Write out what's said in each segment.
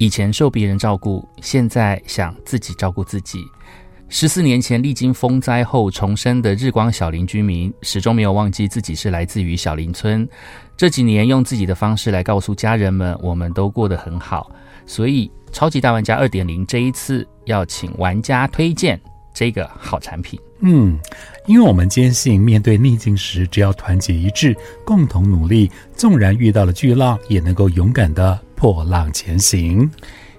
以前受别人照顾，现在想自己照顾自己。十四年前历经风灾后重生的日光小林居民，始终没有忘记自己是来自于小林村。这几年用自己的方式来告诉家人们，我们都过得很好。所以，超级大玩家二点零这一次要请玩家推荐这个好产品。嗯，因为我们坚信，面对逆境时，只要团结一致，共同努力，纵然遇到了巨浪，也能够勇敢的破浪前行。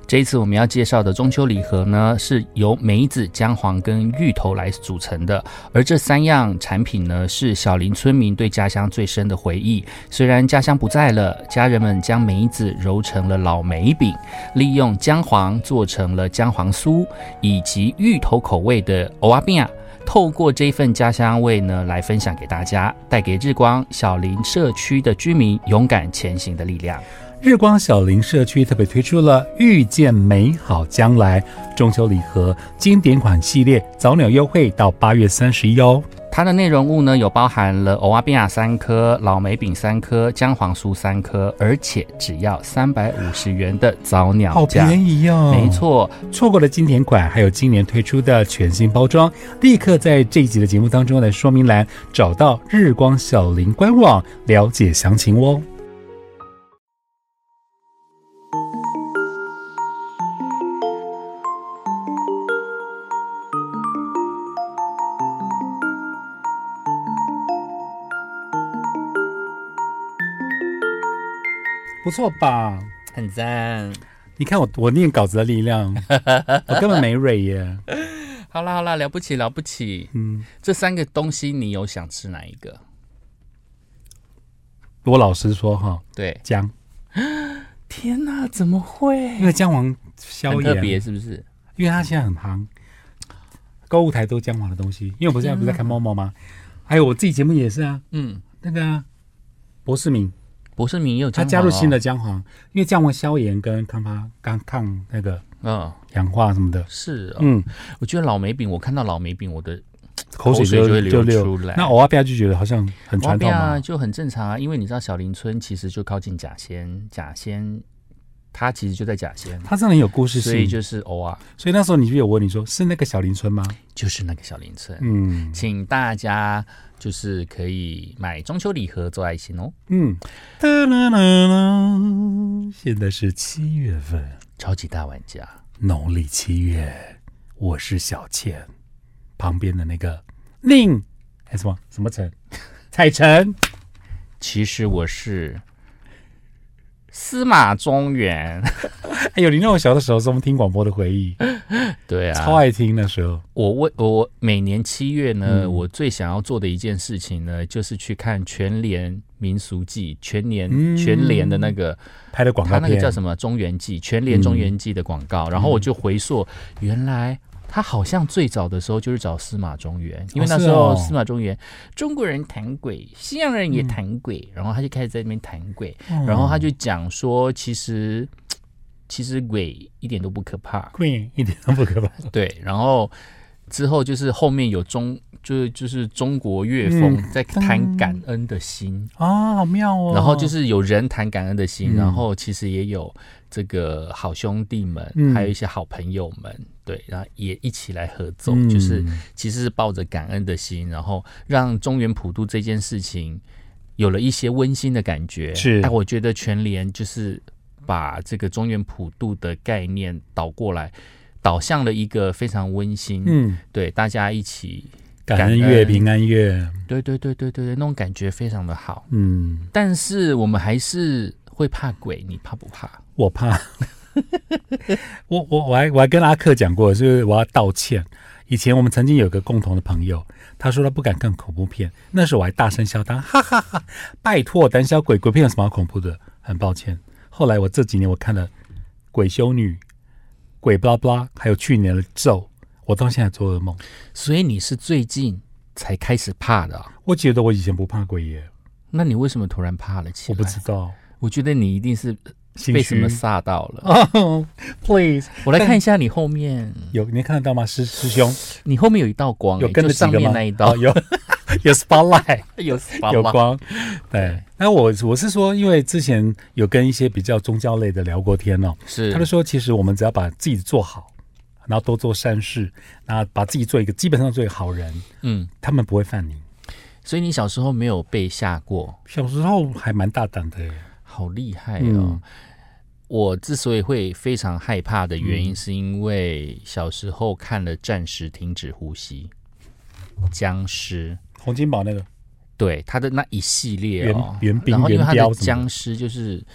这一次我们要介绍的中秋礼盒呢，是由梅子、姜黄跟芋头来组成的。而这三样产品呢，是小林村民对家乡最深的回忆。虽然家乡不在了，家人们将梅子揉成了老梅饼，利用姜黄做成了姜黄酥，以及芋头口味的欧阿饼啊。透过这份家乡味呢，来分享给大家，带给日光小林社区的居民勇敢前行的力量。日光小林社区特别推出了“遇见美好将来”中秋礼盒经典款系列，早鸟优惠到八月三十一哦。它的内容物呢，有包含了欧阿比亚三颗、老梅饼三颗、姜黄酥三颗，而且只要三百五十元的早鸟好便宜哦！没错，错过了经典款，还有今年推出的全新包装，立刻在这一集的节目当中的说明栏找到日光小林官网了解详情哦。不错吧？很赞！你看我我念稿子的力量，我根本没蕊耶。好啦好啦，了不起了不起。嗯，这三个东西你有想吃哪一个？我老实说哈，对姜。天哪，怎么会？因为姜黄消炎，特别是不是？因为它现在很夯，购物台都姜黄的东西。因为我不是现在不是在看猫猫吗？还有我自己节目也是啊。嗯，那个博士明。博士明也有他加入新的姜黄，因为姜黄消炎跟抗发、抗抗那个嗯氧化什么的。是，嗯，我觉得老梅饼，我看到老梅饼，我的口水就会流出来。那欧阿亚就觉得好像很传统嘛，就很正常啊。因为你知道小林村其实就靠近甲仙，甲仙它其实就在甲仙，他真的很有故事性，所以就是偶尔。所以那时候你就有问你说是那个小林村吗？就是那个小林村。嗯，请大家。就是可以买中秋礼盒做爱心哦。嗯，哒啦啦啦，现在是七月份，超级大玩家，农历七月，我是小倩，旁边的那个宁，还什么什么陈，彩晨，其实我是。司马中原，哎呦，你那我小的时候是我们听广播的回忆，对啊，超爱听那时候。我为我每年七月呢，我最想要做的一件事情呢，就是去看全联民俗记，全年全联的那个拍的广告他那个叫什么？中原记，全联中原记的广告，然后我就回溯原来。他好像最早的时候就是找司马中原，因为那时候司马中原中国人谈鬼，西洋人也谈鬼，然后他就开始在那边谈鬼，然后他就讲说，其实其实鬼一点都不可怕，鬼一点都不可怕。对，然后之后就是后面有中，就是就是中国乐风在谈感恩的心。啊，好妙哦。然后就是有人谈感恩的心，然后其实也有。这个好兄弟们，还有一些好朋友们，对，然后也一起来合作，就是其实是抱着感恩的心，然后让中原普渡这件事情有了一些温馨的感觉。是，哎，我觉得全联就是把这个中原普渡的概念倒过来，导向了一个非常温馨，嗯，对，大家一起感恩月、平安月，对对对对对对，那种感觉非常的好，嗯，但是我们还是会怕鬼，你怕不怕？我怕，我我我还我还跟阿克讲过，就是我要道歉。以前我们曾经有个共同的朋友，他说他不敢看恐怖片，那时候我还大声笑他，哈哈哈！拜托，胆小鬼，鬼片有什么好恐怖的？很抱歉。后来我这几年我看了《鬼修女》、《鬼巴拉巴拉》，还有去年的《咒》，我到现在做噩梦。所以你是最近才开始怕的？我觉得我以前不怕鬼耶。那你为什么突然怕了起来？我不知道。我觉得你一定是。被什么吓到了？哦，Please，我来看一下你后面有，你看得到吗？师师兄，你后面有一道光，有跟着上面那一道有。有 spotlight，有有光。对，那我我是说，因为之前有跟一些比较宗教类的聊过天哦，是他就说，其实我们只要把自己做好，然后多做善事，然后把自己做一个基本上做一个好人，嗯，他们不会犯你。所以你小时候没有被吓过？小时候还蛮大胆的。耶，好厉害哦！嗯。我之所以会非常害怕的原因，是因为小时候看了《暂时停止呼吸》僵尸，洪金宝那个。对他的那一系列哦，原兵然后因为他的。僵尸就是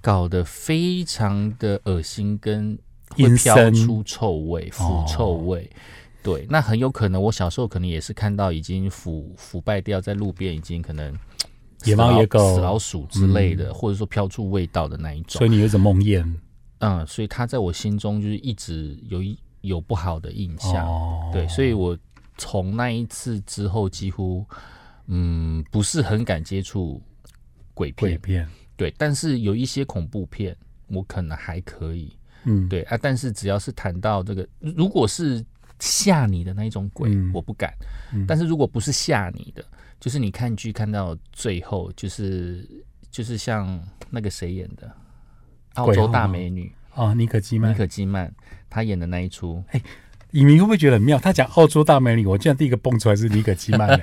搞得非常的恶心，跟会飘出臭味、腐臭味。对，那很有可能我小时候可能也是看到已经腐腐败掉，在路边已经可能野猫野狗死老鼠之类的，或者说飘出味道的那一种所。以你有一种梦魇嗯，所以他在我心中就是一直有一有不好的印象。哦，对，所以我从那一次之后，几乎嗯不是很敢接触鬼片。鬼片，对，但是有一些恐怖片，我可能还可以。嗯，对啊，但是只要是谈到这个，如果是吓你的那一种鬼，嗯我不敢。嗯但是如果不是吓你的，就是你看剧看到最后，就是就是像那个谁演的澳洲大美女哦，尼可基曼尼，可基曼，她演的那一出，哎，影迷会不会觉得很妙？他讲澳洲大美女，我居然第一个蹦出来是尼可基曼嘞，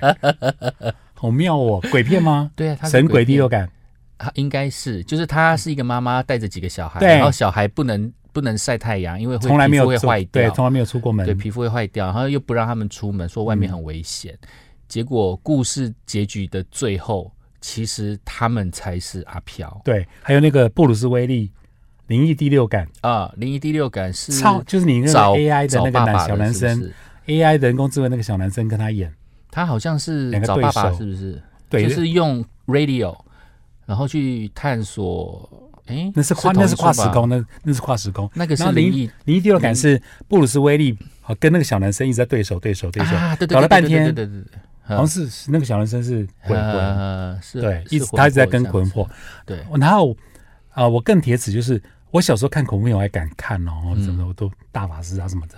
好妙哦！鬼片吗？对啊，神鬼第六感，啊，应该是，就是她是一个妈妈带着几个小孩，然后小孩不能不能晒太阳，因为会从来没有会坏对，掉，从来没有出过门对，，皮肤会坏掉，然后又不让他们出门，说外面很危险。结果故事结局的最后，其实他们才是阿飘对，还有那个布鲁斯威利，灵异第六感，啊。灵异第六感是超就是你那个找 AI 的那个男小男生是是，AI 人工智能那个小男生跟他演，他好像是两个对找爸爸，手是不是？对，就是用 radio，然后去探索。哎，那是跨那是跨，时空，那那是跨时空。那个是灵灵异灵异第六感是布鲁斯威利好跟那个小男生一直在对手对手对手，搞了半天对对对对，好像是是那个小男生是鬼魂，呃，是对，一直他一直在跟魂魂魄对，然后啊、我更铁齿就是我小时候看恐怖片我还敢看哦，嗯。什么都大法师啊什么的。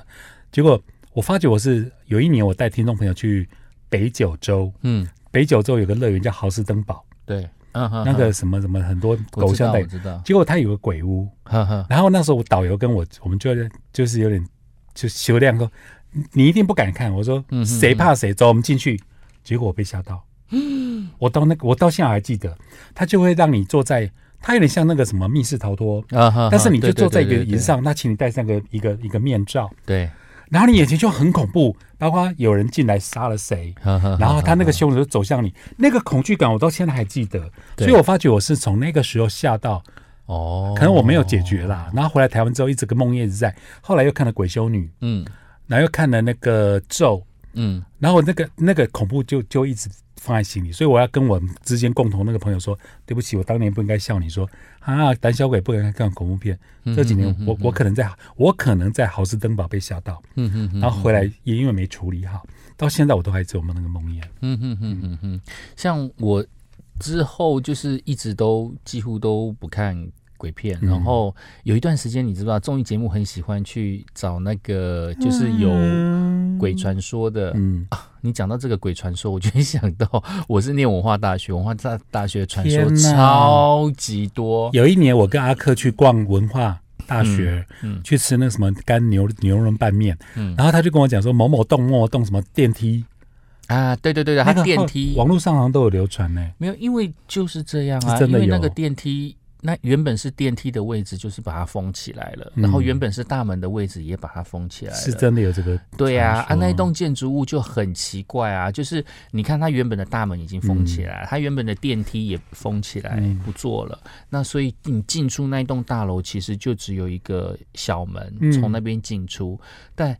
结果我发觉我是有一年我带听众朋友去北九州，嗯，北九州有个乐园叫豪斯登堡，对，那个什么什么很多狗像带结果他有个鬼屋，呵呵，然后那时候我导游跟我我们就就是有点就修亮说你你一定不敢看，我说谁怕谁，走我们进去。结果我被吓到，我到那个我到现在还记得，他就会让你坐在，它有点像那个什么密室逃脱，啊哈，但是你就坐在一个椅子上，那请你戴上个一个一个面罩，对，然后你眼前就很恐怖，包括有人进来杀了谁。然后他那个呵凶手就走向你，那个恐惧感我到现在还记得，所以我发觉我是从那个时候吓到，哦，可能我没有解决啦。然后回来台湾之后，一直跟梦魇一直在，后来又看了《鬼修女》，嗯然后又看了那个《咒》，嗯，然后那个那个恐怖就就一直放在心里，所以我要跟我之间共同那个朋友说，对不起，我当年不应该笑你说啊，胆小鬼不应该看恐怖片。嗯这几年嗯我我可能在我可能在豪斯登堡被吓到，嗯嗯嗯，然后回来也因为没处理好，到现在我都还做梦那个梦魇。嗯嗯嗯嗯嗯，像我之后就是一直都几乎都不看鬼片，嗯。然后有一段时间你知不知道综艺节目很喜欢去找那个就是有鬼传说的。嗯，你讲到这个鬼传说，我就会想到我是念文化大学，文化大大学传说超级多。有一年我跟阿克去逛文化大学，嗯去吃那个什么干牛牛肉拌面，嗯。然后他就跟我讲说某某栋某某栋什么电梯，啊，对对对对，它那个后电梯。网络上好像都有流传呢。没有，因为就是这样啊，真的有。因为那个电梯，那原本是电梯的位置，就是把它封起来了，嗯。然后原本是大门的位置也把它封起来了。是真的有这个对啊，啊，那一栋建筑物就很奇怪啊，就是你看它原本的大门已经封起来，它原本的电梯也封起来、嗯。不做了，那所以你进出那一栋大楼其实就只有一个小门，嗯。从那边进出，但。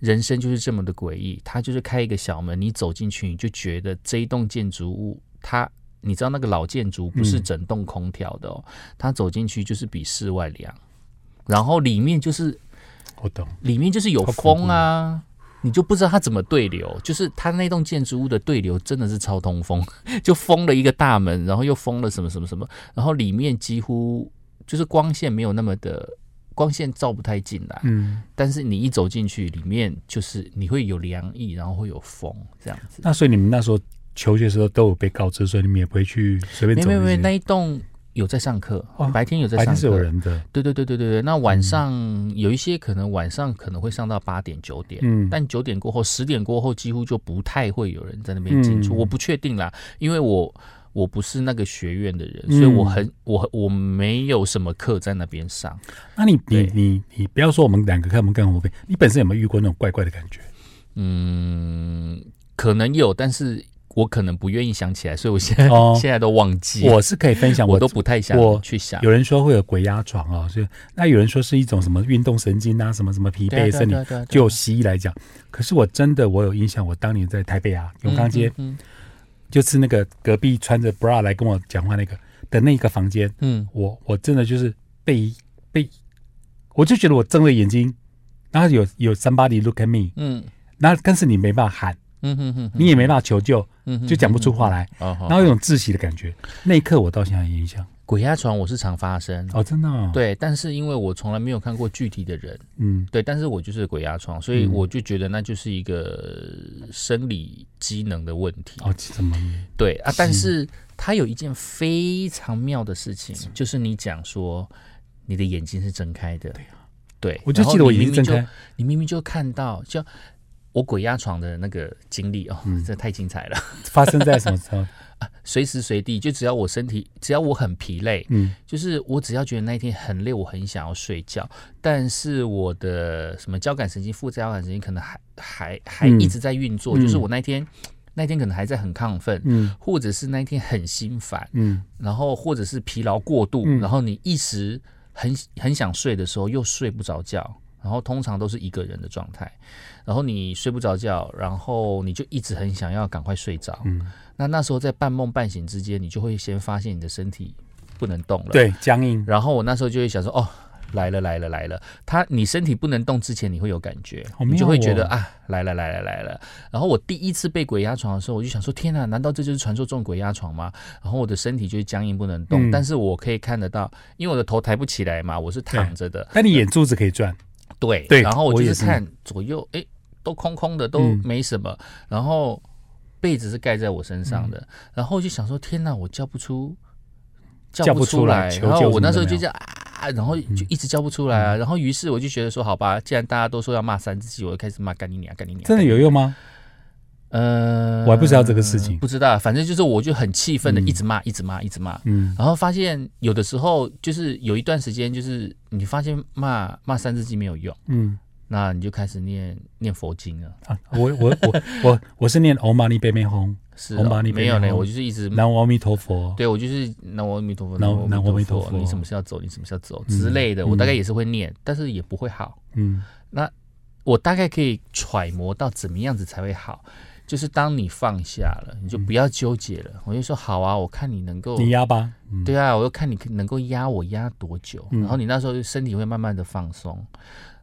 人生就是这么的诡异，它就是开一个小门，你走进去，你就觉得这一栋建筑物，它你知道那个老建筑不是嗯整栋空调的哦，它走进去就是比室外凉，然后里面就是我懂，里面就是有风啊，你就不知道它怎么对流，就是它那栋建筑物的对流真的是超通风，就封了一个大门，然后又封了什么什么什么，然后里面几乎就是光线没有那么的。光线照不太进来，嗯，但是你一走进去，里面就是你会有凉意，然后会有风这样子。那所以你们那时候求学的时候都有被告知，所以你们也不会去随便。没没没，那一栋有在上课，哦白天有在上课，白天是有人的，对对对对对对，那晚上有一些可能晚上可能会上到八点九点，嗯，但九点过后、十点过后几乎就不太会有人在那边进出，嗯我不确定啦，因为我我不是那个学院的人，嗯所以我很我我没有什么课在那边上。那你你你你不要说我们两个看我们更后辈，你本身有没有遇过那种怪怪的感觉？嗯，可能有，但是我可能不愿意想起来，所以我现在、哦。现在都忘记，我是可以分享，我都不太想我去想。有人说会有鬼压床哦，所以那有人说是一种什么运动神经啊，什么什么疲惫身体。就西医来讲，可是我真的我有印象，我当年在台北啊永康街，嗯就是那个隔壁穿着 bra 来跟我讲话那个的那个房间，嗯。我我真的就是被被，我就觉得我睁了眼睛，然后有有 somebody look at me，嗯。然后但是你没办法喊，嗯哼哼，你也没办法求救，嗯就讲不出话来，然后有种窒息的感觉。那一刻我到现在有印象鬼压床我是常发生，哦，真的、哦，，对，但是因为我从来没有看过具体的人，嗯。对，但是我就是鬼压床，所以嗯。我就觉得那就是一个生理机能的问题。哦，怎么？对啊，但是它有一件非常妙的事情，就是你讲说你的眼睛是睁开的，对啊。对，我就记得我眼睛睁开，你明明就看到，就我鬼压床的那个经历哦，嗯。这太精彩了。发生在什么时候？随时随地，就只要我身体，只要我很疲累，嗯。就是我只要觉得那一天很累，我很想要睡觉，但是我的什么交感神经、副交感神经可能还还还嗯一直在运作，嗯。就是我那一天那一天可能还在很亢奋，嗯。或者是那一天很心烦，嗯。然后或者是疲劳过度，嗯。然后你一时很很想睡的时候又睡不着觉，然后通常都是一个人的状态，然后你睡不着觉，然后你就一直很想要赶快睡着，嗯，那那时候在半梦半醒之间，你就会先发现你的身体不能动了，，对，僵硬。然后我那时候就会想说，哦。来了来了来了！他你身体不能动之前，你会有感觉，你就会觉得哦啊，来了来了来了。然后我第一次被鬼压床的时候，我就想说，天哪，难道这就是传说中的鬼压床吗？然后我的身体就是僵硬不能动，嗯但是我可以看得到，因为我的头抬不起来嘛，我是躺着的，但你眼珠子可以转，对对然后我就是是看左右，哎，都空空的，都嗯没什么。然后被子是盖在我身上嗯的，然后我就想说，天哪，我叫不出，叫不不出来来。然后我那时候就叫啊，然后就一直叫不出来啊。然后于是我就觉得说，好吧，既然大家都说要骂三字经，我就开始骂干你娘，干你娘。真的有用吗？呃，我还不知道这个事情。不知道，反正就是我就很气愤的嗯。一直骂，一直骂，一直骂。嗯。然后发现有的时候就是有一段时间，就是你发现骂骂三字经没有用。嗯。那你就开始念念佛经了，啊，我我我我 我是念唵嘛呢呗咪吽，是哦唵嘛呢没有呢，我就是一直南无阿弥陀佛。对我就是南无阿弥陀佛，南无南无阿弥陀佛，你什么时候要走，你什么时候要走嗯之类的，嗯。我大概也是会念，但是也不会好。嗯。那我大概可以揣摩到怎么样子才会好，就是当你放下了，你就不要纠结了。我就说好啊，我看你能够你压吧。嗯，对啊，我就看你能够压我压多久，嗯。然后你那时候身体会慢慢的放松，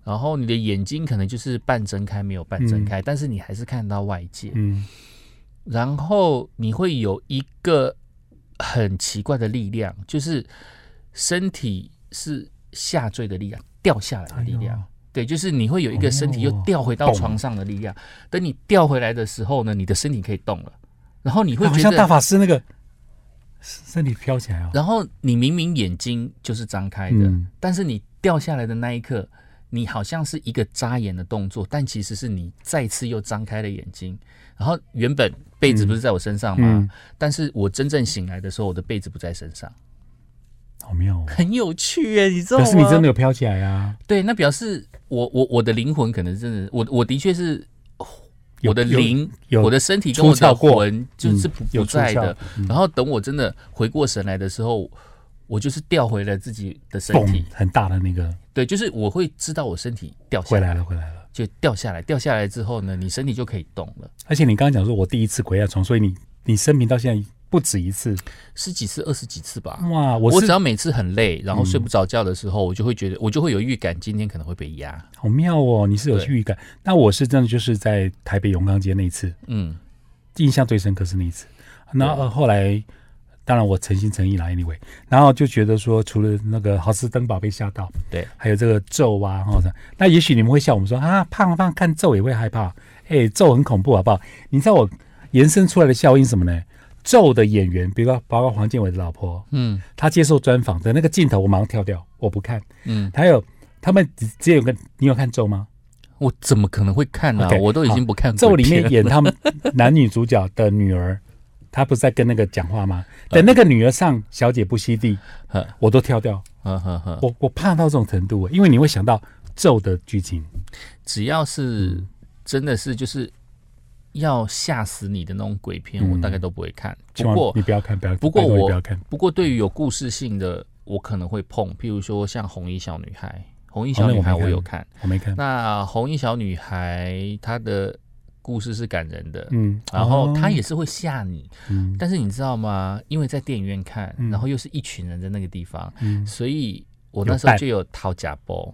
然后你的眼睛可能就是半睁开没有半睁开，但是你还是看到外界，嗯。然后你会有一个很奇怪的力量，就是身体是下坠的力量，掉下来的力量。对，就是你会有一个身体又掉回到哦床上的力量。等你掉回来的时候呢，你的身体可以动了，然后你会觉好像大，法师那个身体飘起来哦。然后你明明眼睛就是张开的，嗯但是你掉下来的那一刻，你好像是一个眨眼的动作，但其实是你再次又张开了眼睛。然后原本被子不是在我身上吗？嗯，但是我真正醒来的时候，我的被子不在身上，好妙哦。很有趣耶，你知道吗？可是你真的有飘起来啊？对，那表示我我我的灵魂可能真的，我我的确是我的灵，我的身体跟我的魂就是不、在的。嗯然后等我真的回过神来的时候，我就是调回了自己的身体，很大的那个对，就是我会知道我身体掉下回来了，回来了。就掉下来，掉下来之后呢，你身体就可以动了。而且你刚刚讲说我第一次鬼压床，所以你你生平到现在不止一次十几次、二十几次吧。哇！我我只要每次很累，然后嗯睡不着觉的时候，我就会觉得，我就会有预感，今天可能会被压。好妙哦，你是有预感。那我是真的就是在台北永康街那一次，嗯，印象最深刻是那一次。那、呃后来，当然我诚心诚意啦，anyway，然后就觉得说，除了那个豪斯登堡被吓到，对，还有这个咒啊，或者那也许你们会笑我们说啊，胖胖看咒也会害怕，哎，咒很恐怖好不好？你知道我延伸出来的效应什么呢？咒的演员，比如说包括黄建伟的老婆，嗯她接受专访的那个镜头，我马上跳掉，我不看。嗯，还有他们只只有个，你有看咒吗？我怎么可能会看呢、我都已经不看咒里面演他们男女主角的女儿，她不是在跟那个讲话吗？嗯等那个女儿上小姐不吸地，呵我都跳掉。我我怕到这种程度，因为你会想到咒的剧情。只要是真的是就是要吓死你的那种鬼片，我嗯大概都不会看。不过你不要看，不要。不过我不要看。不过对于有故事性的，我可能会碰，譬如说像红衣小女孩，红衣小女孩我有看。我没看。那红衣小女孩她的故事是感人的，嗯，然后她哦也是会吓你，嗯但是你知道吗？因为在电影院看，嗯然后又是一群人在那个地方，嗯，所以我那时候就有掏假包，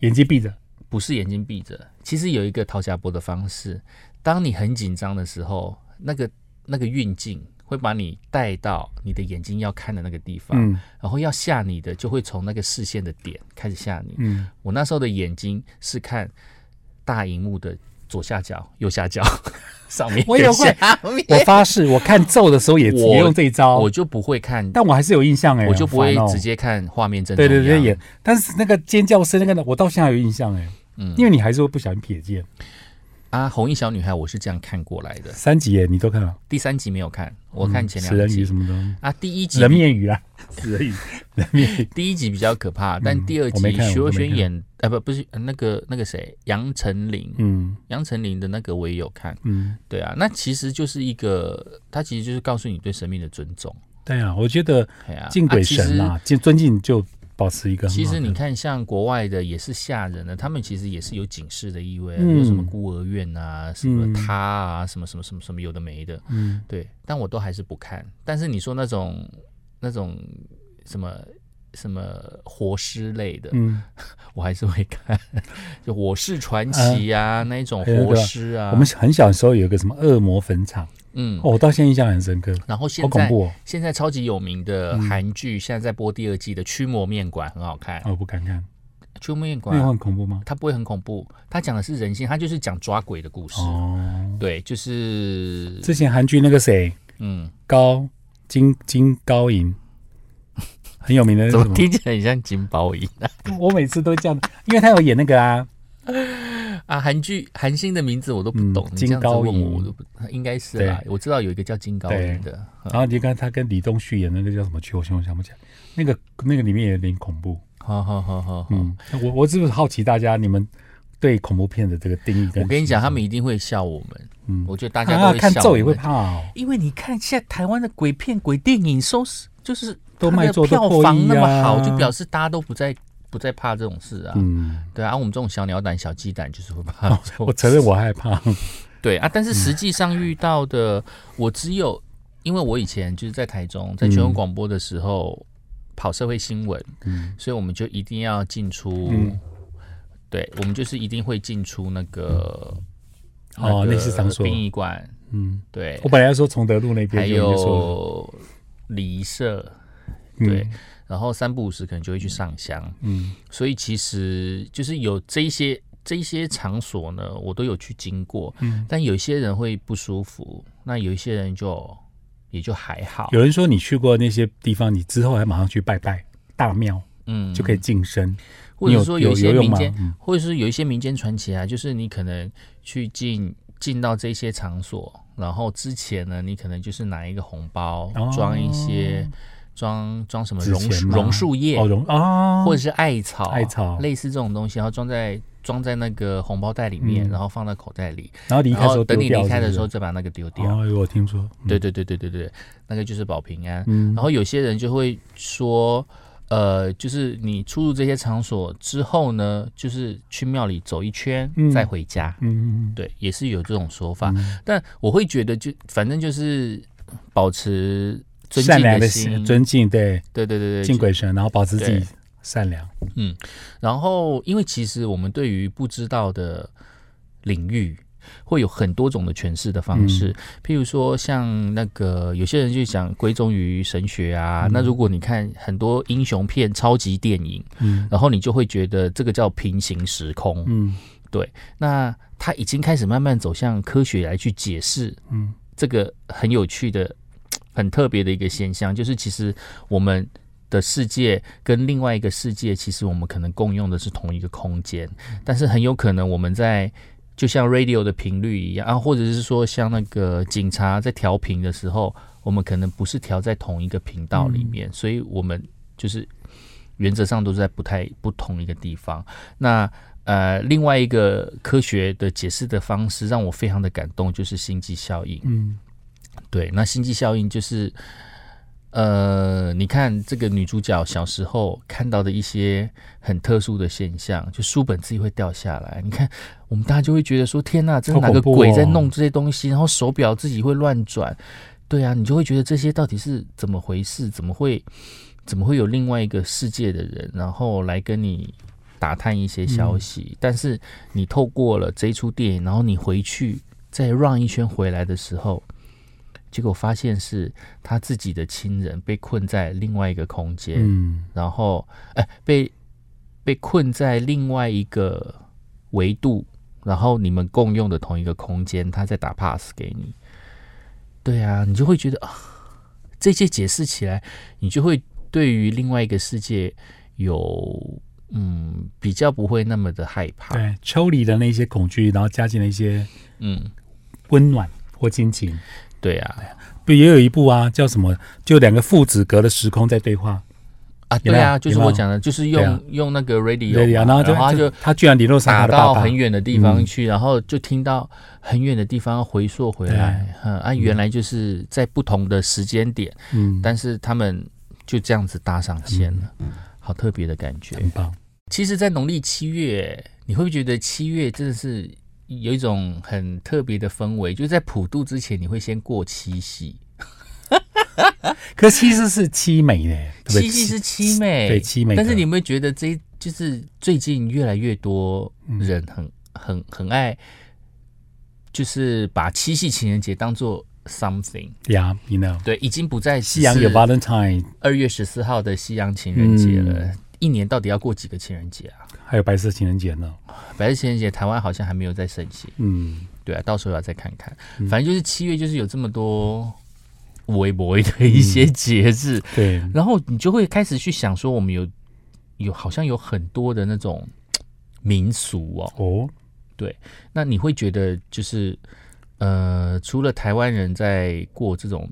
眼睛闭着。不是眼睛闭着。其实有一个掏假波的方式，当你很紧张的时候，那个那个运镜会把你带到你的眼睛要看的那个地方，嗯然后要吓你的就会从那个视线的点开始吓你。嗯，我那时候的眼睛是看大荧幕的左下角、右下角、上面、我也会，我发誓，我看咒的时候也我也用这一招我，就不会看，但我还是有印象哎，我就不会直。接看画面正对中央。对对也，但是那个尖叫声那个我到现在还有印象哎，嗯因为你还是会不小心瞥见。啊，红衣小女孩我是这样看过来的，三集耶，你都看了？第三集没有看，我看前食人鱼两集什么的，啊，第一集人面鱼啦，食人鱼，人面鱼。第一集比较可怕，但第二集徐若瑄演，呃，不不是呃那个那个谁，杨丞琳，嗯。杨丞琳的那个我也有看，嗯，对啊，那其实就是一个，他其实就是告诉你对生命的尊重，对啊，我觉得哎呀，敬鬼神啦，敬尊敬就保持一个。其实你看，像国外的也是吓人的，他们其实也是有警示的意味啊，嗯。有什么孤儿院啊，什么嗯。他啊，什么什么什么什么有的没的，嗯，对，但我都还是不看。但是你说那种那种什么什么活尸类的，嗯，我还是会看，就《我是传奇》啊，那一种活尸啊，我们很小的时候有一个什么恶魔坟场，嗯哦，，我到现在印象很深刻，然后现在好恐怖哦，现在超级有名的嗯韩剧，现在在播第二季的《驱魔面馆》很好看，哦我不敢看，《驱魔面馆》很恐怖吗？它不会很恐怖，它讲的是人性，它就是讲抓鬼的故事。哦，对，就是之前韩剧那个谁嗯，高金金高银。很有名的那怎么？听起来很像金包银啊？我每次都这样，因为他有演那个啊，啊，韩剧韩星的名字我都不嗯懂，金高，银我都不应该是啦。我知道有一个叫金高银的，嗯然后你看他跟李东旭演那个叫什么剧，我现在想不起来，那个那个里面也有点恐怖。好好好好好。嗯，我我是不是好奇大家你们对恐怖片的这个定义？我跟你讲，他们一定会笑我们。嗯，我觉得大家都啊会笑我看咒也会怕哦，因为你看现在台湾的鬼片、鬼电影收视就是都卖票房那么啊好，就表示大家都不再不再怕这种事啊。嗯，对啊，我们这种小鸟胆、小鸡胆就是会怕。我承认我害怕。对啊，但是实际上遇到的，我只有因为我以前就是在台中，在全国广播的时候、跑社会新闻，嗯。所以我们就一定要进出。嗯。对，我们就是一定会进出那个哦那个类似场所。殡仪馆，嗯，对。我，本来要说崇德路那边，还有礼仪社，嗯。对，然后三不五时可能就会去上香，嗯。所以其实就是有这一些这一些场所呢，我都有去经过，嗯，但有一些人会不舒服，那有一些人就也就还好，有人说你去过那些地方，你之后还马上去拜拜大庙，嗯，就可以晋升。或者说有一些民间，嗯。或者是有一些民间传奇啊，就是你可能去进进到这些场所，然后之前呢，你可能就是拿一个红包哦。装一些装装什么榕树榕树叶哦，，榕啊，或者是艾草，艾草类似这种东西，然后装在装在那个红包袋里面，嗯然后放在口袋里，然后离开的时候等你离开的时候再把那个丢掉。哦，有我听说，嗯对，对对对对对，那个就是保平安。嗯，然后有些人就会说，呃，就是你出入这些场所之后呢，就是去庙里走一圈嗯再回家。嗯，嗯对，也是有这种说法。嗯但我会觉得就，反正就是保持尊敬善良的心，尊敬，对，对对对对，敬鬼神，然后保持自己善良。嗯然后，因为其实我们对于不知道的领域，会有很多种的诠释的方式。譬如说，像那个有些人就想归宗于神学啊。嗯那如果你看很多英雄片、超级电影，嗯然后你就会觉得这个叫平行时空。嗯，对，那他已经开始慢慢走向科学来去解释嗯这个很有趣的、很特别的一个现象，就是其实我们的世界跟另外一个世界，其实我们可能共用的是同一个空间，但是很有可能我们在就像 radio 的频率一样啊，或者是说像那个警察在调频的时候，我们可能不是调在同一个频道里面，所以我们就是原则上都是在不太不同一个地方。那呃，另外一个科学的解释的方式让我非常的感动，就是星际效应。嗯对，那星际效应就是，呃，你看这个女主角小时候看到的一些很特殊的现象，就书本自己会掉下来。你看，我们大家就会觉得说，天呐，这是哪个鬼在弄这些东西？然后手表自己会乱转，对啊，你就会觉得这些到底是怎么回事？怎么会怎么会有另外一个世界的人，然后来跟你打探一些消息？但是你透过了这一出电影，然后你回去再 run 一圈回来的时候。结果发现是他自己的亲人被困在另外一个空间，嗯然后哎、被被困在另外一个维度，然后你们共用的同一个空间，他在打 pass 给你。对啊，你就会觉得啊，这些解释起来，你就会对于另外一个世界有嗯比较不会那么的害怕。对，抽离了那些恐惧，然后加进了一些嗯，温暖或亲情。对啊，不也有一部啊，叫什么？就两个父子隔了时空在对话，啊，对啊，就是我讲的，就是用、用那个 radio，对呀，嘛然后就他就他居然联络上打到很，远的地方嗯。去，然后就听到很远的地方回溯回来，嗯啊，原来就是在不同的时间点，嗯，但是他们就这样子搭上线了，好特别的感觉。很棒。其实，在农历七月，你会不会觉得七月真的是有一种很特别的氛围？就是在普渡之前，你会先过七夕，可其实是凄美的，对不对？七夕是凄美，对凄美但是你有没有觉得这就是最近越来越多人很、很很爱，就是把七夕情人节当做 something，呀，you know，对，已经不再西洋有 Valentine，二月十四号的西洋情人节了。一年到底要过几个情人节啊？还有白色情人节呢。白色情人节台湾好像还没有在盛行，嗯，对啊，到时候要再看看。反正就是七月，就是有这么多微博的一些节日，对，然后你就会开始去想说，我们有有好像有很多的那种民俗哦，哦，对。那你会觉得就是呃，除了台湾人在过这种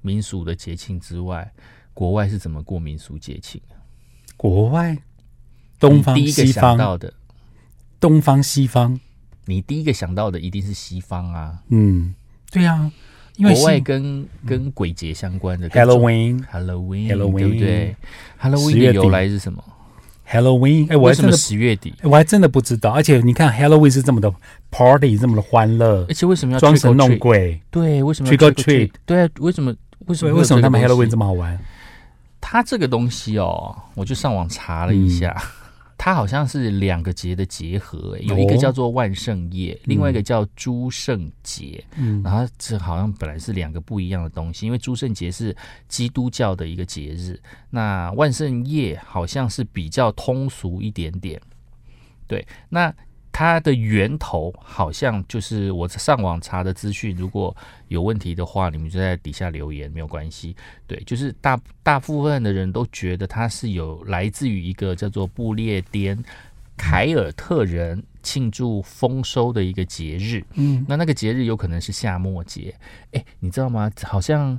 民俗的节庆之外，国外是怎么过民俗节庆？国外，东方西方，到的，东方西方，你第一个想到的一定是西方啊，嗯，对啊，因为国外跟跟鬼节相关的 Halloween Halloween Halloween 对不对？Halloween 10月底。的由来是什么？Halloween，哎，我为什么还真的十月底？我还真的不知道，而且你看 Halloween 是这么的 party，这么的欢乐而，且为什么要装神弄鬼，对，为什么要 Trick or treat？对啊，为什么为什，么为什么他们 Halloween 这么好玩？它这个东西哦，我就上网查了一下，它好像是两个节的结合，欸有一个哦叫做万圣夜，另外一个叫诸圣节。嗯然后这好像本来是两个不一样的东西，因为诸圣节是基督教的一个节日，那万圣夜好像是比较通俗一点点。对，那它的源头好像就是我上网查的资讯，如果有问题的话，你们就在底下留言，没有关系。对，就是大大部分的人都觉得它是有来自于一个叫做布列颠凯尔特人庆祝丰收的一个节日。嗯，那那个节日有可能是夏末节，哎，你知道吗？好像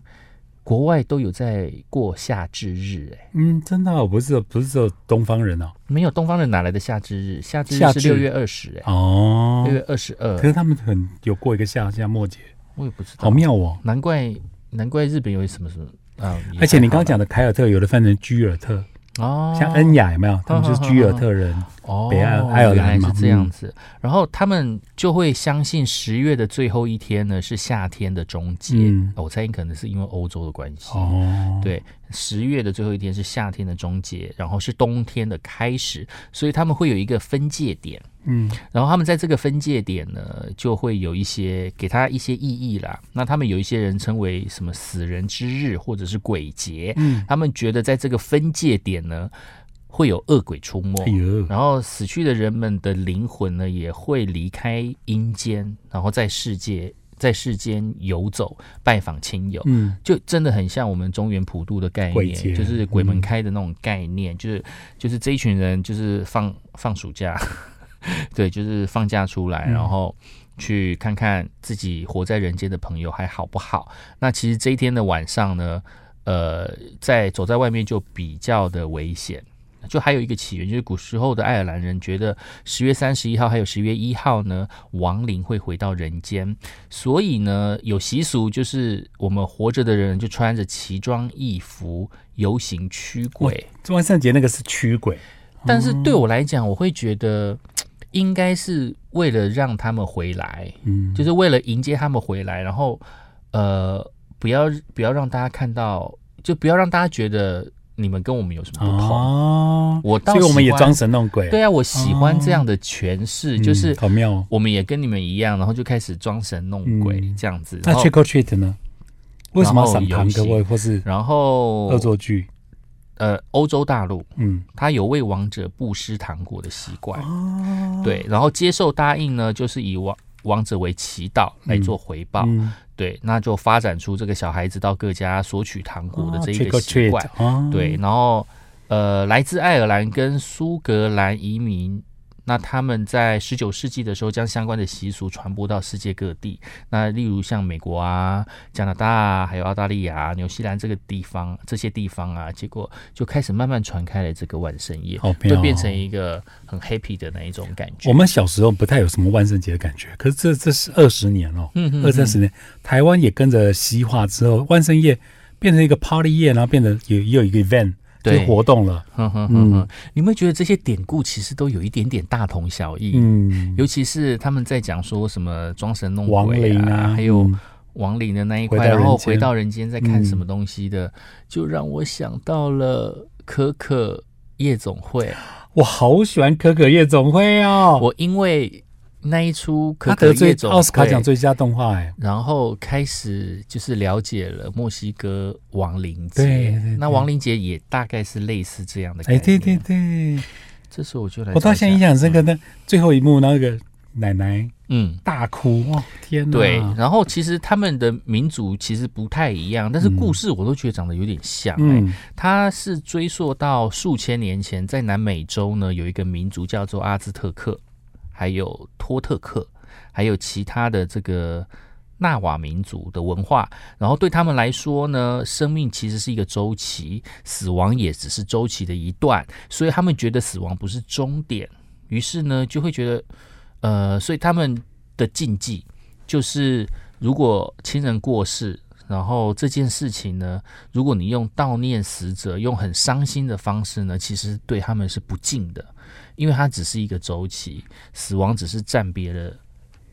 国外都有在过夏至日，哎，嗯，真的哦，不是不是只有东方人哦，没有东方人哪来的夏至日？夏至日是六月二十，哎，哦。六，月二十二。可，是他们很有过一个夏夏末节，我也不知道，好，妙哦。难怪难怪日本有什么什么啊，而且你刚刚讲的凯尔特，有的翻成居尔特，啦哦，像恩雅有没有？他们就是居尔特人。哦，北爱爱尔兰是这样嗯子。然后他们就会相信十月的最后一天呢是夏天的终结。嗯我猜可能是因为欧洲的关系。哦，对，十月的最后一天是夏天的终结，然后是冬天的开始，所以他们会有一个分界点。嗯然后他们在这个分界点呢，就会有一些给他一些意义啦。那他们有一些人称为什么死人之日或者是鬼节，嗯他们觉得在这个分界点呢，会有恶鬼出没哎，然后死去的人们的灵魂呢，也会离开阴间，然后在世界在世间游走，拜访亲友。嗯，就真的很像我们中原普渡的概念，就是鬼门嗯开的那种概念，就是就是这一群人就是放放暑假，对，就是放假出来，嗯然后去看看自己活在人间的朋友还好不好。那其实这一天的晚上呢，呃，在走在外面就比较的危险。就还有一个起源，就是古时候的爱尔兰人觉得十月三十一号还有十月一号呢，亡灵会回到人间，所以呢，有习俗就是我们活着的人就穿着奇装异服游行驱鬼。这万圣节那个是驱鬼，但是对我来讲，我会觉得 应该是为了让他们回来，嗯，就是为了迎接他们回来，然后呃，不要不要让大家看到，就不要让大家觉得你们跟我们有什么不同。哦，我倒所以我们也装神弄鬼，对啊，我喜欢这样的诠释，嗯，就是好妙哦。我们也跟你们一样，然后就开始装神弄鬼嗯这样子。那 trick or treat 呢？为什么要赏糖果或是然后恶作剧？呃，欧洲大陆嗯，他有为王者布施糖果的习惯，哦，对，然后接受答应呢，就是以王王者为祈祷来做回报，嗯，对，那就发展出这个小孩子到各家索取糖果的这一个习惯对，然后呃，来自爱尔兰跟苏格兰移民。那他们在十九世纪的时候，将相关的习俗传播到世界各地。那例如像美国啊、加拿大啊，还有澳大利亚、纽西兰这个地方，这些地方啊，结果就开始慢慢传开了这个万圣夜，好妙哦会变成一个很 happy 的那一种感觉。我们小时候不太有什么万圣节的感觉，可是这这是二十年哦，嗯哼二三十年，台湾也跟着西化之后，万圣夜变成一个 party 夜，然后变得有也有一个 event，就对。活动了。哼哼哼哼，你们觉得这些典故其实都有一点点大同小异？嗯，尤其是他们在讲说什么装神弄亡鬼灵啊，还有嗯。亡灵的那一块，然后回到人间在看嗯什么东西的，就让我想到了可可夜总会。我好喜欢可可夜总会哦，我因为那一出可他得罪可夜总奥斯卡奖，最佳动画，哎，然后开始就是了解了墨西哥亡灵节。对对对那亡灵节也大概是类似这样的概哎，对对对，这时候我就来，我到现在印象很深刻，那最后一幕那个奶奶嗯。大哭，哇，天哪！对，然后其实他们的民族其实不太一样，但是嗯故事我都觉得长得有点像、欸。嗯，它是追溯到数千年前，在南美洲呢有一个民族叫做阿兹特克，还有托特克，还有其他的这个纳瓦民族的文化。然后对他们来说呢，生命其实是一个周期，死亡也只是周期的一段，所以他们觉得死亡不是终点，于是呢就会觉得，呃，所以他们的禁忌就是，如果亲人过世。然后这件事情呢，如果你用悼念死者，用很伤心的方式呢，其实对他们是不敬的，因为它只是一个周期，死亡只是暂别了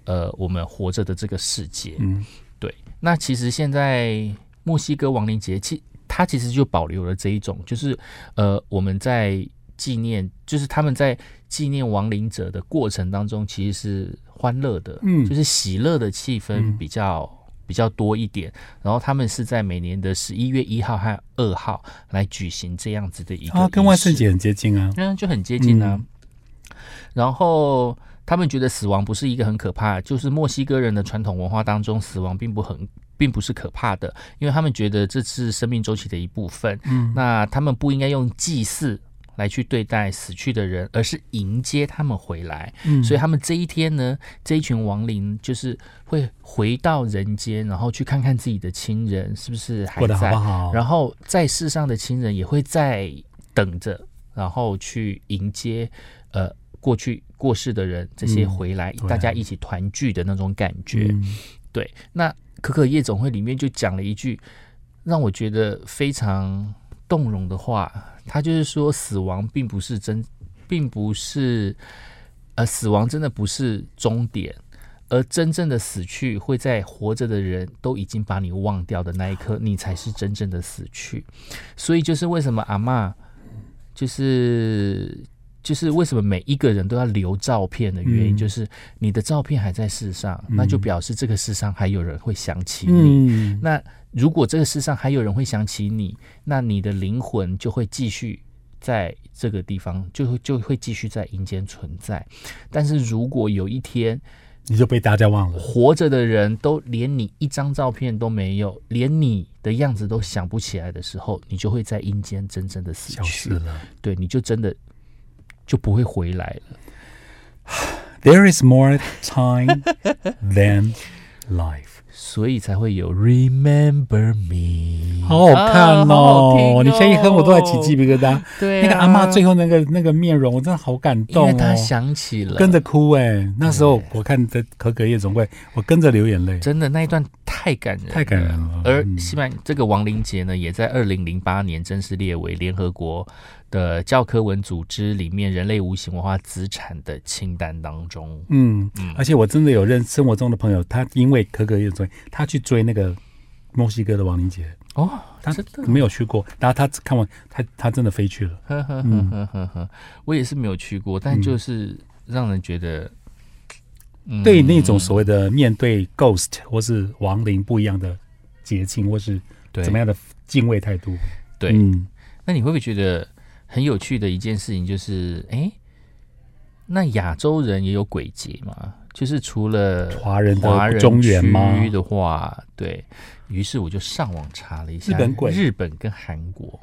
呃我们活着的这个世界。嗯，对。那其实现在墨西哥亡灵节，其它其实就保留了这一种，就是呃我们在纪念，就是他们在纪念亡灵者的过程当中，其实是欢乐的，嗯就是喜乐的气氛嗯比较。比较多一点，然后他们是在每年的十一月一号和二号来举行这样子的一个啊，跟万圣节很接近啊。嗯，就很接近啊。然后他们觉得死亡不是一个很可怕，就是墨西哥人的传统文化当中，死亡并不很，并不是可怕的，因为他们觉得这是生命周期的一部分。嗯，那他们不应该用祭祀来去对待死去的人，而是迎接他们回来。嗯所以他们这一天呢，这一群亡灵就是会回到人间，然后去看看自己的亲人是不是还在？然后在世上的亲人也会在等着，然后去迎接呃过去过世的人这些嗯回来，对大家一起团聚的那种感觉。嗯对，那可可夜总会里面就讲了一句让我觉得非常动容的话，他就是说死亡并不是真，并不是呃死亡真的不是终点。而真正的死去，会在活着的人都已经把你忘掉的那一刻，你才是真正的死去。所以，就是为什么阿妈，就是就是为什么每一个人都要留照片的原因，嗯就是你的照片还在世上，嗯那就表示这个世上还有人会想起你。嗯，那如果这个世上还有人会想起你，那你的灵魂就会继续在这个地方，就会就会继续在阴间存在。但是如果有一天你就被大家忘了。活着的人都连你一张照片都没有，连你的样子都想不起来的时候，你就会在阴间真正的死消去失。了。对，你就真的就不会回来了。There is more time than life。所以才会有 Remember Me，好好看哦！你现在一哼，我都在起鸡皮疙瘩。对、那个阿妈最后那个那个面容，我真的好感动哦。为他想起了，跟着哭哎、那时候我看的《可可夜总会》，我跟着流眼泪。真的那一段太感人，太感人了而嗯西班这个亡灵节呢，也在二零零八年正式列为联合国的教科文组织里面人类无形文化资产的清单当中。嗯嗯，而且我真的有认生活中的朋友，他因为可可夜总会，他去追那个墨西哥的亡灵节，哦，他真的没有去过，然后他看完，他他真的飞去了。呵呵呵呵呵呵，我也是没有去过，但就是让人觉得，嗯对那种所谓的面对 ghost 或是亡灵不一样的节庆，或是对怎么样的敬畏态度。对，嗯，那你会不会觉得很有趣的一件事情就是，哎，那亚洲人也有鬼节嘛？就是除了华人华人中原吗区的话，对于是我就上网查了一下日本鬼日本跟韩国。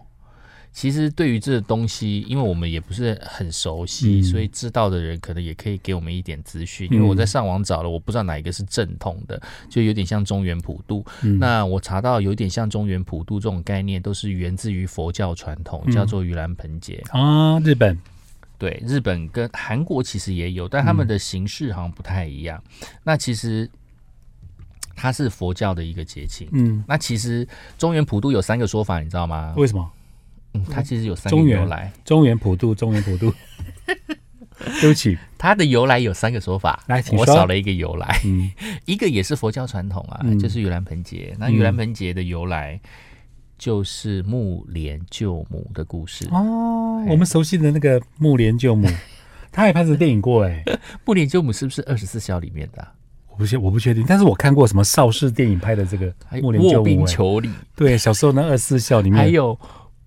其实对于这个东西，因为我们也不是很熟悉，嗯所以知道的人可能也可以给我们一点资讯。因为我在上网找了，我不知道哪一个是正统的，就有点像中原普渡。嗯那我查到有点像中原普渡这种概念，都是源自于佛教传统，嗯叫做盂兰盆节。啊，日本对，日本跟韩国其实也有，但他们的形式好像不太一样。那其实它是佛教的一个节庆。嗯，那其实中原普渡有三个说法，你知道吗？为什么？嗯，它其实有三个由来，中原普渡，中原普渡。对不起，它的由来有三个说法。来我少了一个由来，嗯。一个也是佛教传统啊，嗯。就是盂兰盆节。那盂兰盆节的由来就是木莲救母的故事。哦，我们熟悉的那个木莲救母，他也拍成电影过哎，木莲救母是不是二十四孝里面的啊、我不确我不确定，但是我看过什么邵氏电影拍的这个木莲卧冰救母哎，求鲤，对，小时候那二十四孝里面。还有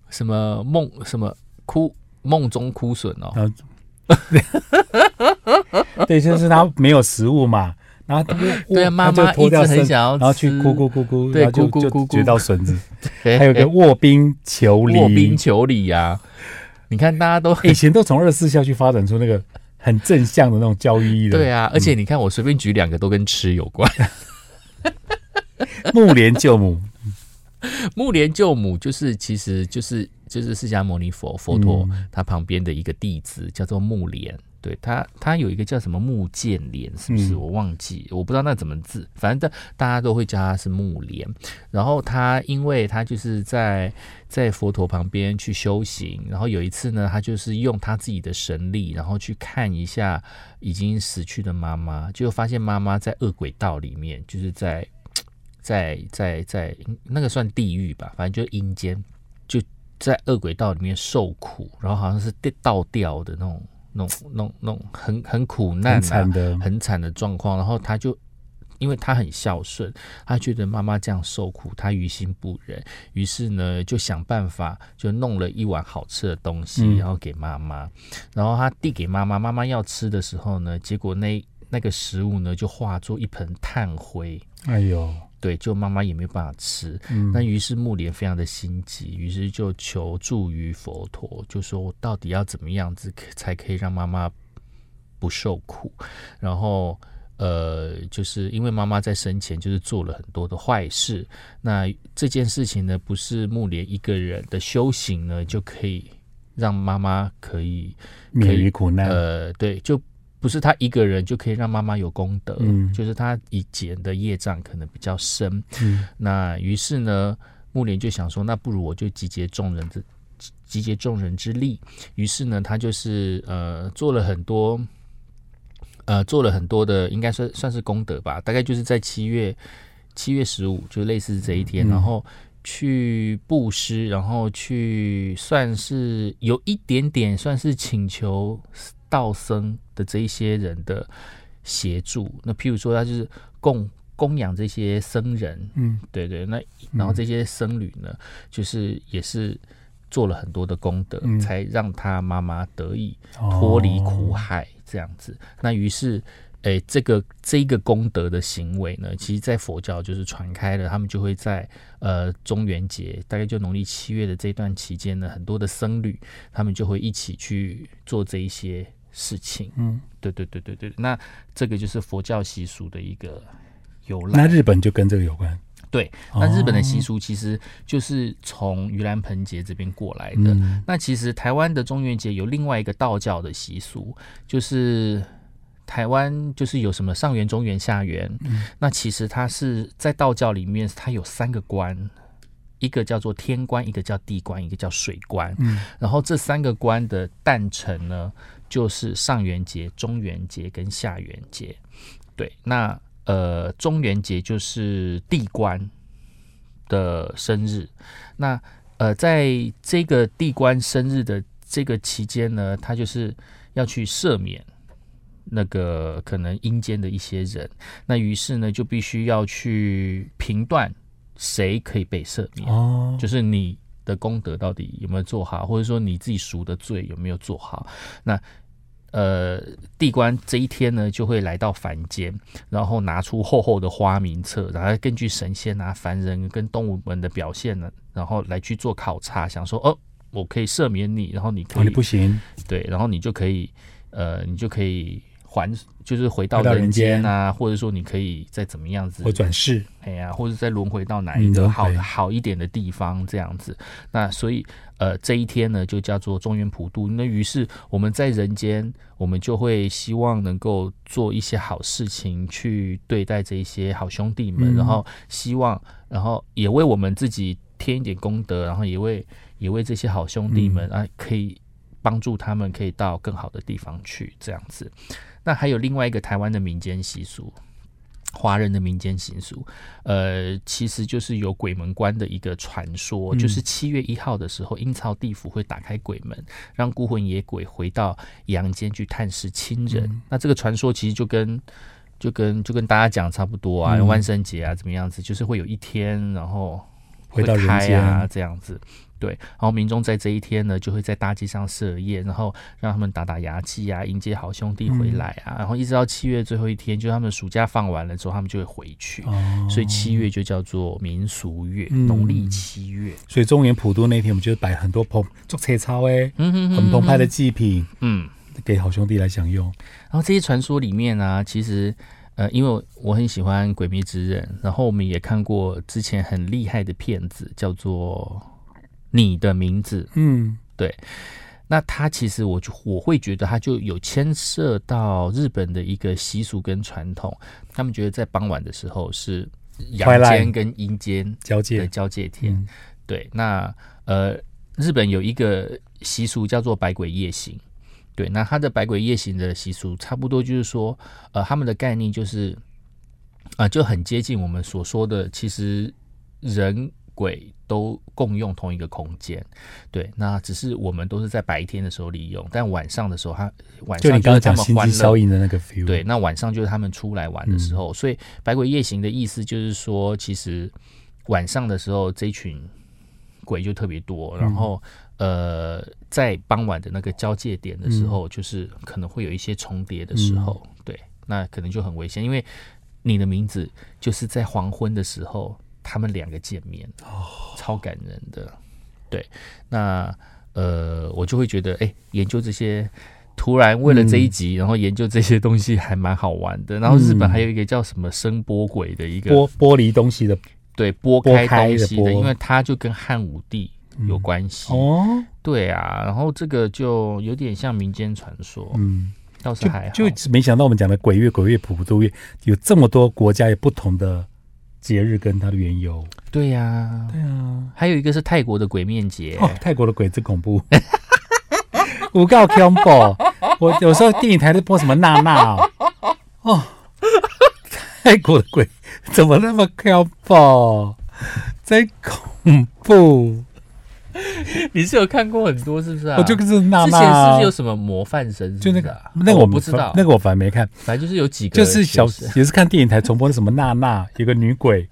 什么梦什么枯梦中枯笋哦，然后，对，就是他没有食物嘛，然后他 对啊，妈妈一直很想要吃，然后去咕咕咕咕，对咕咕咕咕。掘到笋子，对，还有个卧冰求鲤，卧冰求鲤呀。你看大家都以前都从二十四孝去发展出那个很正向的那种教育意义的。对啊，而且你看我随便举两个都跟吃有关。木莲救母，木莲救母就是其实就是就是释迦牟尼佛佛陀、嗯他旁边的一个弟子叫做木莲。对他，他有一个叫什么木剑莲，是不是？嗯我忘记，我不知道那怎么字，反正大大家都会叫他是木莲。然后他，因为他就是在在佛陀旁边去修行，然后有一次呢，他就是用他自己的神力，然后去看一下已经死去的妈妈，就发现妈妈在恶鬼道里面，就是在在在在那个算地狱吧，反正就阴间，就在恶鬼道里面受苦，然后好像是倒吊的那种、那种、那种、那种很很苦难、啊、很惨的，很惨的状况，然后他就。因为他很孝顺，他觉得妈妈这样受苦，他于心不忍，于是呢就想办法，就弄了一碗好吃的东西，嗯然后给妈妈。然后他递给妈妈，妈妈要吃的时候呢，结果那那个食物呢就化作一盆炭灰，哎呦，对，就妈妈也没有办法吃。嗯那于是木莲非常的心急，于是就求助于佛陀，就说我到底要怎么样子才可以让妈妈不受苦？然后呃，就是因为妈妈在生前就是做了很多的坏事，那这件事情呢，不是木莲一个人的修行呢就可以让妈妈可以免于苦难，呃，对，就不是他一个人就可以让妈妈有功德，嗯就是他以前的业障可能比较深，嗯那于是呢，木莲就想说，那不如我就集结众人之集结众人之力。于是呢，他就是呃做了很多，呃做了很多的，应该算算是功德吧。大概就是在七月七月十五，就类似这一天，嗯然后去布施，然后去算是有一点点算是请求道僧的这一些人的协助。那譬如说，他就是供供养这些僧人，嗯。对对，那然后这些僧侣呢，就是也是做了很多的功德，嗯。才让他妈妈得以哦。脱离苦海这样子。那于是，哎，这个这一个功德的行为呢，其实在佛教就是传开了，他们就会在呃中元节，大概就农历七月的这段期间呢，很多的僧侣他们就会一起去做这一些事情。嗯，对对对对对，那这个就是佛教习俗的一个由来。那日本就跟这个有关。对，那日本的习哦俗其实就是从盂兰盆节这边过来的。嗯那其实台湾的中元节有另外一个道教的习俗，就是台湾就是有什么上元、中元、下元。嗯那其实它是在道教里面，它有三个关，一个叫做天官，一个叫地官，一个叫水官。嗯然后这三个官的诞辰呢，就是上元节、中元节跟下元节。对，那呃，中元节就是地官的生日。那呃，在这个地官生日的这个期间呢，他就是要去赦免那个可能阴间的一些人。那于是呢，就必须要去评断谁可以被赦免。哦，就是你的功德到底有没有做好，或者说你自己赎的罪有没有做好。那呃，地官这一天呢，就会来到凡间，然后拿出厚厚的花名册，然后根据神仙啊、凡人跟动物们的表现呢，然后来去做考察，想说哦，我可以赦免你，然后你可哦，以、你不行，对，然后你就可以呃，你就可以还，就是回到人人间间啊，或者说你可以再怎么样子或转世。哎呀，或者再轮回到哪一个好的好一点的地方这样子。那所以呃这一天呢就叫做中原普渡。那于是我们在人间，我们就会希望能够做一些好事情去对待这一些好兄弟们，嗯然后希望，然后也为我们自己添一点功德，然后也为也为这些好兄弟们、啊可以帮助他们可以到更好的地方去这样子。那还有另外一个台湾的民间习俗。华人的民间习俗，呃，其实就是有鬼门关的一个传说，嗯就是七月一号的时候，阴曹地府会打开鬼门，让孤魂野鬼回到阳间去探视亲人。嗯那这个传说其实就跟就跟就跟大家讲差不多啊，嗯万圣节啊怎么样子，就是会有一天，然后回到人会开啊这样子。对，然后民众在这一天呢，就会在大街上设宴，然后让他们打打牙祭啊，迎接好兄弟回来啊，然后一直到七月最后一天，就他们暑假放完了之后，他们就会回去。哦，所以七月就叫做民俗月，嗯农历七月。所以中原普渡那天，我们就是摆很多澎做切操哎，很澎湃的祭品嗯，给好兄弟来享用。然后这些传说里面呢、其实呃，因为我很喜欢《鬼迷之刃》，然后我们也看过之前很厉害的片子，叫做《你的名字》。嗯，对那他其实我就我会觉得他就有牵涉到日本的一个习俗跟传统，他们觉得在傍晚的时候是阳间跟阴间交界的交界天。嗯对，那呃，日本有一个习俗叫做百鬼夜行。对，那它的百鬼夜行的习俗，差不多就是说，呃，他们的概念就是，啊、就很接近我们所说的，其实人鬼都共用同一个空间。对，那只是我们都是在白天的时候利用，但晚上的时候他，晚就你刚刚讲心机们欢乐效应的那个。feel，对，，那晚上就是他们出来玩的时嗯。候，所以百鬼夜行的意思就是说，其实晚上的时候这一群鬼就特别多，然后、呃，在傍晚的那个交界点的时候，就是可能会有一些重叠的时候，对，那可能就很危险，因为你的名字就是在黄昏的时候，他们两个见面，哦，超感人的，对，那呃，我就会觉得，哎、研究这些。突然为了这一集，然后研究这些东西还蛮好玩的。然后日本嗯还有一个叫什么声波鬼的一个剥剥离东西的对拨拨开东西的，拨。因为他就跟汉武帝有关系。哦，对啊，然后这个就有点像民间传说，嗯，倒是还好。就就没想到我们讲的鬼月、鬼月、普渡月有这么多国家有不同的节日跟它的缘由。对呀、对啊，还有一个是泰国的鬼面节，哦，泰国的鬼子恐怖，五告 combo。我有时候电影台在播什么娜娜哦，哦，泰国的鬼怎么那么 combo？真恐怖！你是有看过很多是不是啊？我就是娜之前娜，是不是有什么模范生就那个啊？那个我不知道，那个我反而没看，反正就是有几个就是小也是看电影台重播的什么娜娜，有个女鬼，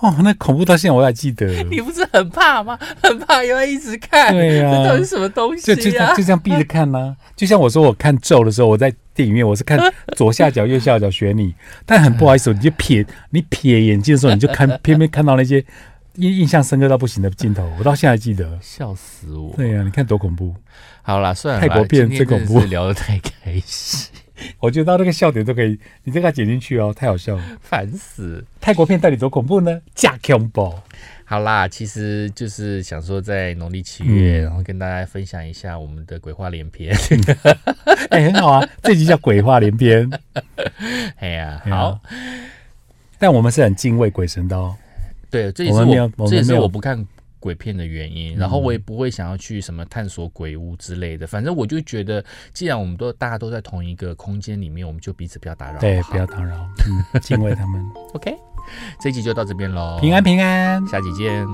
哦，那恐怖到现在我还记得。你不是很怕吗？很怕又要一直看，对呀。这到底是什么东西就就就？这样闭着看呐、就像我说我看咒的时候，我在电影院我是看 左下角右下角选你，但很不好意思，你就瞥你瞥眼睛的时候，你就看偏偏看到那些印印象深刻到不行的镜头，我到现在还记得。笑死我！对呀、你看多恐怖！好啦，算了，泰国片最恐怖聊得太开心，我觉得到那个笑点都可以，你这个剪进去哦，太好笑了。烦死。泰国片到底多恐怖呢？假恐怖！好啦，其实就是想说，在农历七月，嗯然后跟大家分享一下我们的鬼话连篇。哎、很好啊，这集叫鬼话连篇。哎呀，哎呀好，但我们是很敬畏鬼神的哦。对，这也是我这也是我不看鬼片的原因。然后我也不会想要去什么探索鬼屋之类的。反正我就觉得，既然我们都大家都在同一个空间里面，我们就彼此不要打扰。对，不要打扰，嗯，敬畏他们。OK，这一集就到这边喽，平安，平安。下集见。